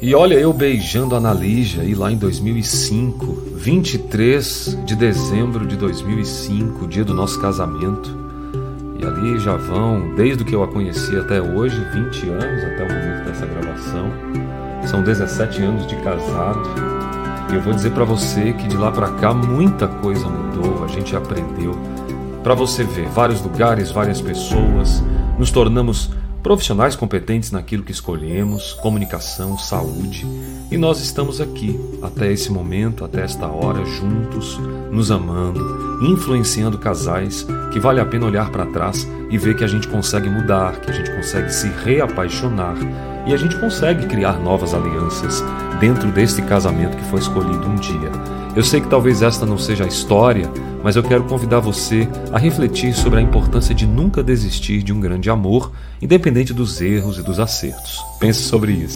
E olha eu beijando a Analígia e lá em 2005, 23 de dezembro de 2005, dia do nosso casamento. E ali já vão, desde que eu a conheci até hoje, 20 anos, até o momento dessa gravação. São 17 anos de casado. E eu vou dizer para você que de lá para cá muita coisa mudou, a gente aprendeu. Para você ver, vários lugares, várias pessoas, nos tornamos profissionais competentes naquilo que escolhemos, comunicação, saúde, e nós estamos aqui até esse momento, até esta hora, juntos, nos amando, influenciando casais que vale a pena olhar para trás e ver que a gente consegue mudar, que a gente consegue se reapaixonar e a gente consegue criar novas alianças dentro deste casamento que foi escolhido um dia. Eu sei que talvez esta não seja a história, mas eu quero convidar você a refletir sobre a importância de nunca desistir de um grande amor, independente dos erros e dos acertos. Pense sobre isso.